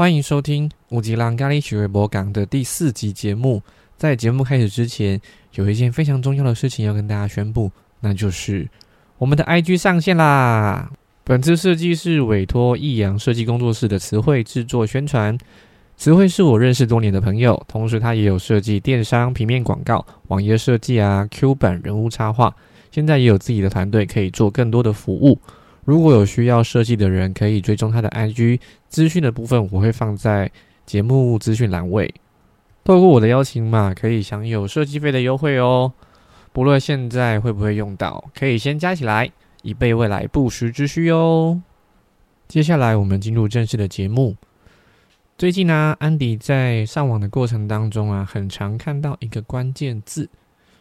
欢迎收听五吉郎咖喱许瑞博港的第四集节目。在节目开始之前，有一件非常重要的事情要跟大家宣布，那就是我们的 IG 上线啦！本次设计是委托益阳设计工作室的词汇制作宣传。词汇是我认识多年的朋友，同时他也有设计电商、平面广告、网页设计啊、Q 版人物插画，现在也有自己的团队可以做更多的服务。如果有需要设计的人，可以追踪他的 IG 资讯的部分，我会放在节目资讯栏位。透过我的邀请码，可以享有设计费的优惠哦。不论现在会不会用到，可以先加起来，以备未来不时之需哦。接下来我们进入正式的节目。最近呢，安迪在上网的过程当中啊，很常看到一个关键字，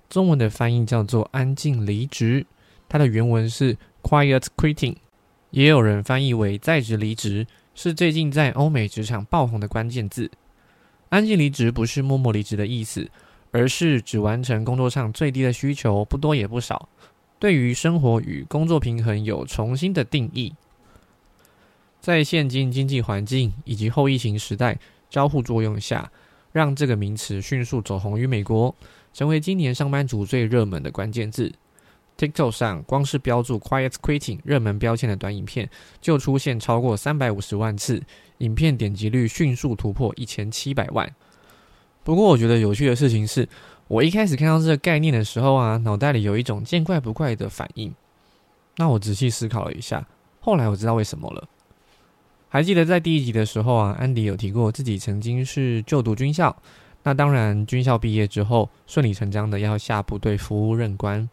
中文的翻译叫做“安静离职”，它的原文是。Quiet quitting，也有人翻译为在职离职，是最近在欧美职场爆红的关键字。安静离职不是默默离职的意思，而是只完成工作上最低的需求，不多也不少。对于生活与工作平衡有重新的定义。在现今经济环境以及后疫情时代交互作用下，让这个名词迅速走红于美国，成为今年上班族最热门的关键字。TikTok 上，光是标注 “Quiet Quitting” 热门标签的短影片，就出现超过三百五十万次，影片点击率迅速突破一千七百万。不过，我觉得有趣的事情是，我一开始看到这个概念的时候啊，脑袋里有一种见怪不怪的反应。那我仔细思考了一下，后来我知道为什么了。还记得在第一集的时候啊，安迪有提过自己曾经是就读军校，那当然军校毕业之后，顺理成章的要下部队服务任官。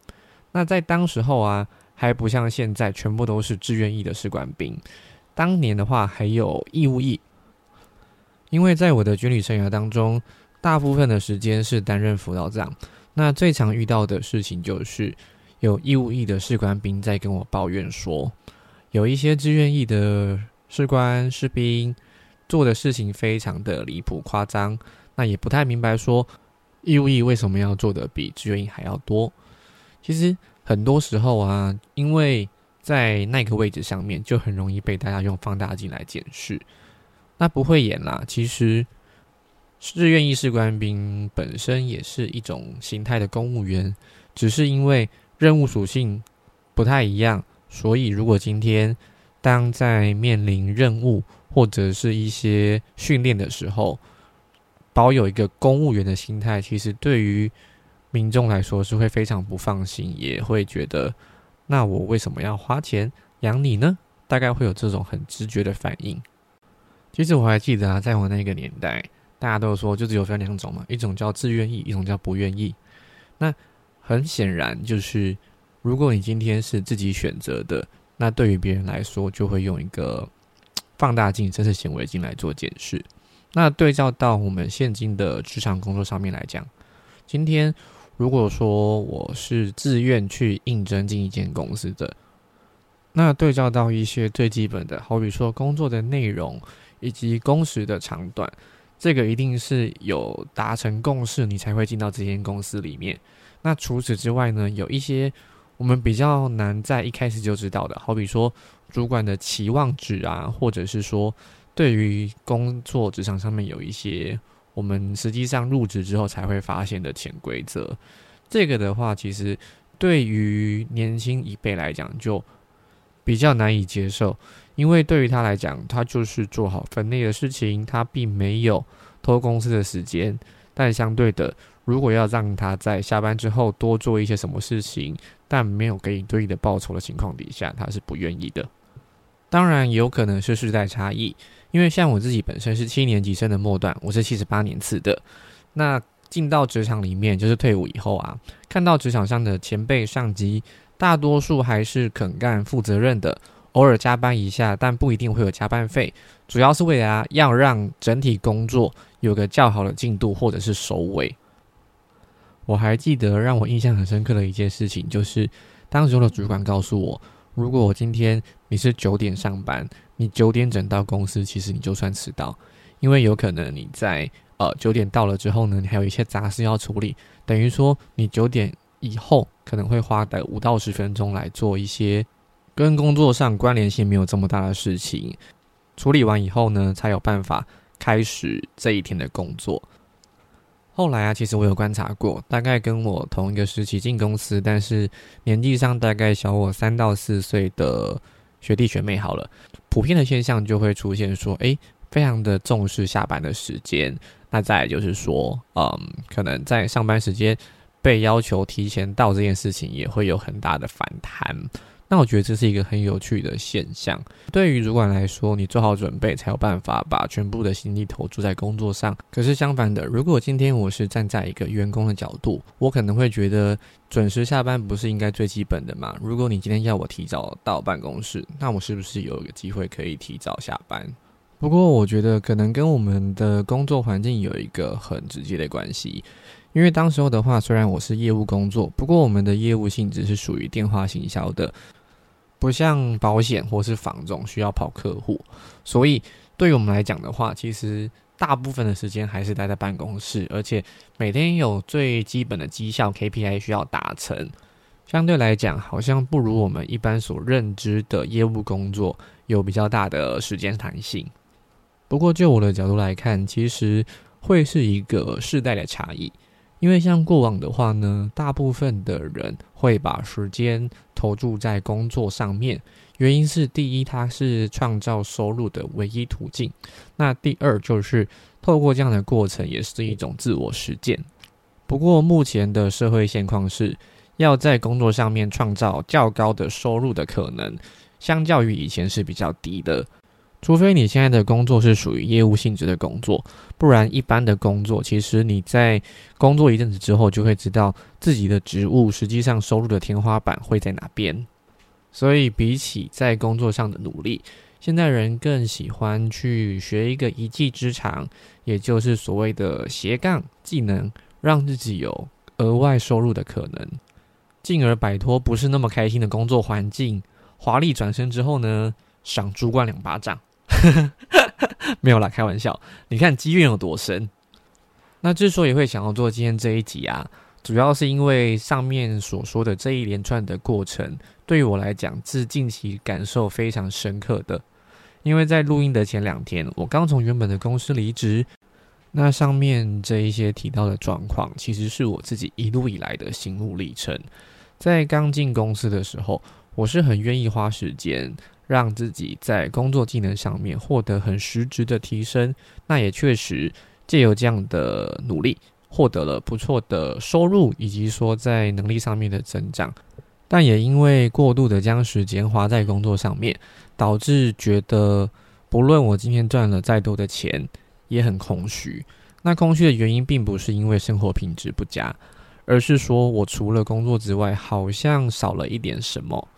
那在当时候啊，还不像现在全部都是志愿役的士官兵。当年的话，还有义务役。因为在我的军旅生涯当中，大部分的时间是担任辅导长。那最常遇到的事情就是，有义务役的士官兵在跟我抱怨说，有一些志愿役的士官士兵做的事情非常的离谱夸张。那也不太明白说，义务役为什么要做的比志愿役还要多。其实很多时候啊，因为在那个位置上面，就很容易被大家用放大镜来检视。那不会演啦，其实志愿意士官兵本身也是一种形态的公务员，只是因为任务属性不太一样，所以如果今天当在面临任务或者是一些训练的时候，保有一个公务员的心态，其实对于。民众来说是会非常不放心，也会觉得，那我为什么要花钱养你呢？大概会有这种很直觉的反应。其实我还记得啊，在我那个年代，大家都说就只有分两种嘛，一种叫自愿意，一种叫不愿意。那很显然就是，如果你今天是自己选择的，那对于别人来说就会用一个放大镜，甚至显微镜来做检视。那对照到我们现今的职场工作上面来讲，今天。如果说我是自愿去应征进一间公司的，那对照到一些最基本的，好比说工作的内容以及工时的长短，这个一定是有达成共识，你才会进到这间公司里面。那除此之外呢，有一些我们比较难在一开始就知道的，好比说主管的期望值啊，或者是说对于工作职场上面有一些。我们实际上入职之后才会发现的潜规则，这个的话，其实对于年轻一辈来讲就比较难以接受，因为对于他来讲，他就是做好分内的事情，他并没有偷公司的时间。但相对的，如果要让他在下班之后多做一些什么事情，但没有给你对应的报酬的情况底下，他是不愿意的。当然，有可能是世代差异。因为像我自己本身是七年级生的末段，我是七十八年次的。那进到职场里面，就是退伍以后啊，看到职场上的前辈上级，大多数还是肯干、负责任的，偶尔加班一下，但不一定会有加班费，主要是为了要让整体工作有个较好的进度或者是收尾。我还记得让我印象很深刻的一件事情，就是当时的主管告诉我，如果我今天你是九点上班。你九点整到公司，其实你就算迟到，因为有可能你在呃九点到了之后呢，你还有一些杂事要处理，等于说你九点以后可能会花的五到十分钟来做一些跟工作上关联性没有这么大的事情。处理完以后呢，才有办法开始这一天的工作。后来啊，其实我有观察过，大概跟我同一个时期进公司，但是年纪上大概小我三到四岁的学弟学妹，好了，普遍的现象就会出现说，诶，非常的重视下班的时间。那再就是说，嗯，可能在上班时间被要求提前到这件事情，也会有很大的反弹。那我觉得这是一个很有趣的现象。对于主管来说，你做好准备才有办法把全部的心力投注在工作上。可是相反的，如果今天我是站在一个员工的角度，我可能会觉得准时下班不是应该最基本的吗？如果你今天要我提早到办公室，那我是不是有一个机会可以提早下班？不过我觉得可能跟我们的工作环境有一个很直接的关系。因为当时候的话，虽然我是业务工作，不过我们的业务性质是属于电话行销的。不像保险或是房总需要跑客户，所以对于我们来讲的话，其实大部分的时间还是待在办公室，而且每天有最基本的绩效 KPI 需要达成，相对来讲好像不如我们一般所认知的业务工作有比较大的时间弹性。不过就我的角度来看，其实会是一个世代的差异。因为像过往的话呢，大部分的人会把时间投注在工作上面，原因是第一，它是创造收入的唯一途径；那第二就是透过这样的过程，也是一种自我实践。不过目前的社会现况是，要在工作上面创造较高的收入的可能，相较于以前是比较低的。除非你现在的工作是属于业务性质的工作，不然一般的工作，其实你在工作一阵子之后，就会知道自己的职务实际上收入的天花板会在哪边。所以，比起在工作上的努力，现在人更喜欢去学一个一技之长，也就是所谓的斜杠技能，让自己有额外收入的可能，进而摆脱不是那么开心的工作环境。华丽转身之后呢，赏主管两巴掌。没有啦，开玩笑。你看机运有多深？那之所以会想要做今天这一集啊，主要是因为上面所说的这一连串的过程，对于我来讲是近期感受非常深刻的。因为在录音的前两天，我刚从原本的公司离职。那上面这一些提到的状况，其实是我自己一路以来的心路历程。在刚进公司的时候，我是很愿意花时间。让自己在工作技能上面获得很实质的提升，那也确实借由这样的努力，获得了不错的收入，以及说在能力上面的增长。但也因为过度的将时间花在工作上面，导致觉得不论我今天赚了再多的钱，也很空虚。那空虚的原因并不是因为生活品质不佳，而是说我除了工作之外，好像少了一点什么。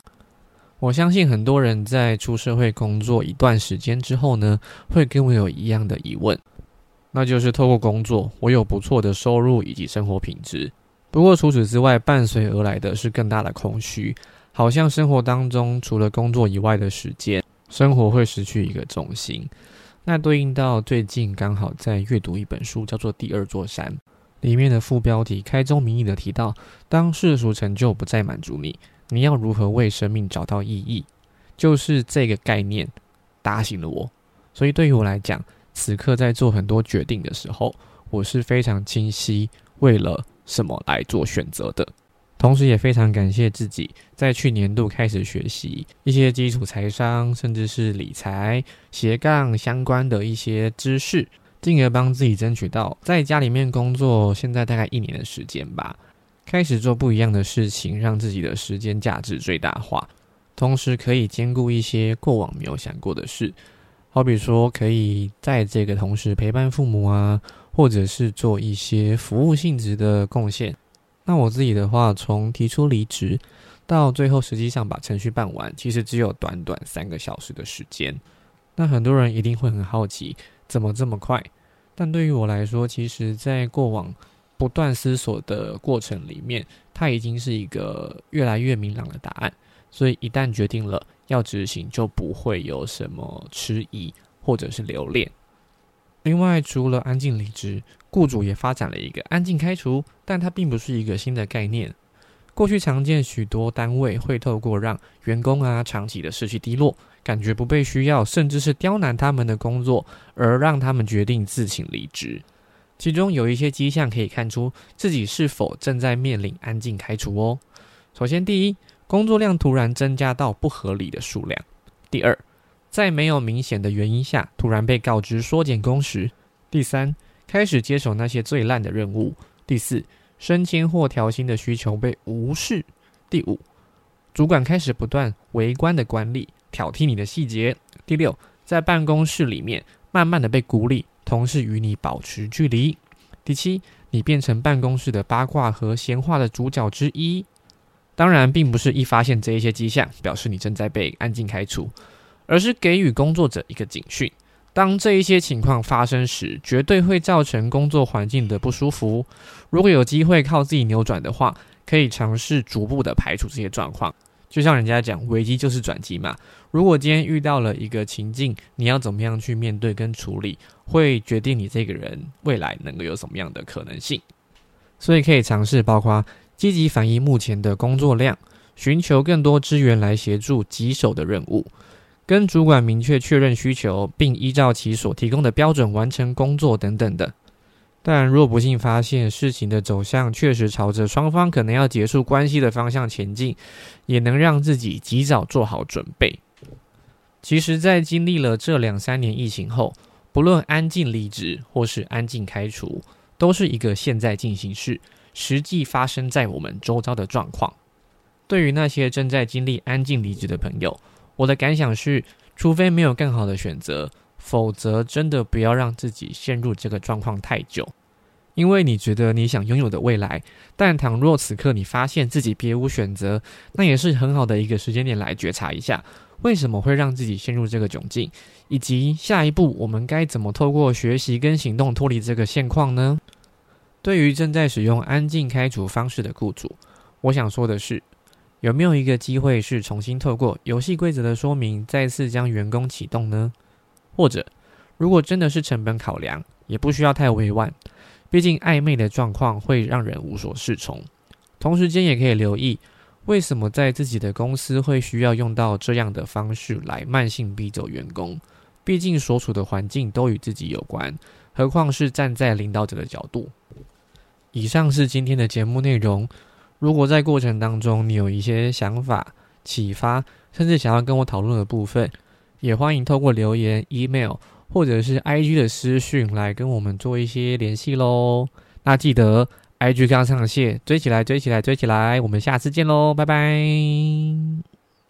我相信很多人在出社会工作一段时间之后呢，会跟我有一样的疑问，那就是透过工作，我有不错的收入以及生活品质。不过除此之外，伴随而来的是更大的空虚，好像生活当中除了工作以外的时间，生活会失去一个重心。那对应到最近刚好在阅读一本书，叫做《第二座山》，里面的副标题开宗明义的提到，当世俗成就不再满足你。你要如何为生命找到意义？就是这个概念打醒了我。所以对于我来讲，此刻在做很多决定的时候，我是非常清晰为了什么来做选择的。同时，也非常感谢自己在去年度开始学习一些基础财商，甚至是理财、斜杠相关的一些知识，进而帮自己争取到在家里面工作，现在大概一年的时间吧。开始做不一样的事情，让自己的时间价值最大化，同时可以兼顾一些过往没有想过的事，好比说可以在这个同时陪伴父母啊，或者是做一些服务性质的贡献。那我自己的话，从提出离职到最后实际上把程序办完，其实只有短短三个小时的时间。那很多人一定会很好奇，怎么这么快？但对于我来说，其实在过往。不断思索的过程里面，它已经是一个越来越明朗的答案。所以一旦决定了要执行，就不会有什么迟疑或者是留恋。另外，除了安静离职，雇主也发展了一个安静开除，但它并不是一个新的概念。过去常见许多单位会透过让员工啊长期的士气低落，感觉不被需要，甚至是刁难他们的工作，而让他们决定自请离职。其中有一些迹象可以看出自己是否正在面临安静开除哦。首先，第一，工作量突然增加到不合理的数量；第二，在没有明显的原因下突然被告知缩减工时；第三，开始接手那些最烂的任务；第四，升迁或调薪的需求被无视；第五，主管开始不断围观的管理、挑剔你的细节；第六，在办公室里面慢慢的被孤立。同事与你保持距离。第七，你变成办公室的八卦和闲话的主角之一。当然，并不是一发现这一些迹象，表示你正在被安静开除，而是给予工作者一个警讯：当这一些情况发生时，绝对会造成工作环境的不舒服。如果有机会靠自己扭转的话，可以尝试逐步的排除这些状况。就像人家讲，危机就是转机嘛。如果今天遇到了一个情境，你要怎么样去面对跟处理，会决定你这个人未来能够有什么样的可能性。所以可以尝试，包括积极反映目前的工作量，寻求更多资源来协助棘手的任务，跟主管明确确认需求，并依照其所提供的标准完成工作等等的。但若不幸发现事情的走向确实朝着双方可能要结束关系的方向前进，也能让自己及早做好准备。其实，在经历了这两三年疫情后，不论安静离职或是安静开除，都是一个现在进行式，实际发生在我们周遭的状况。对于那些正在经历安静离职的朋友，我的感想是：除非没有更好的选择，否则真的不要让自己陷入这个状况太久。因为你觉得你想拥有的未来，但倘若此刻你发现自己别无选择，那也是很好的一个时间点来觉察一下，为什么会让自己陷入这个窘境，以及下一步我们该怎么透过学习跟行动脱离这个现况呢？对于正在使用安静开除方式的雇主，我想说的是，有没有一个机会是重新透过游戏规则的说明，再次将员工启动呢？或者，如果真的是成本考量，也不需要太委婉。毕竟暧昧的状况会让人无所适从，同时间也可以留意为什么在自己的公司会需要用到这样的方式来慢性逼走员工。毕竟所处的环境都与自己有关，何况是站在领导者的角度。以上是今天的节目内容。如果在过程当中你有一些想法、启发，甚至想要跟我讨论的部分，也欢迎透过留言、email。或者是 I G 的私讯来跟我们做一些联系喽。那记得 I G 刚上线，追起来，追起来，追起来！我们下次见喽，拜拜。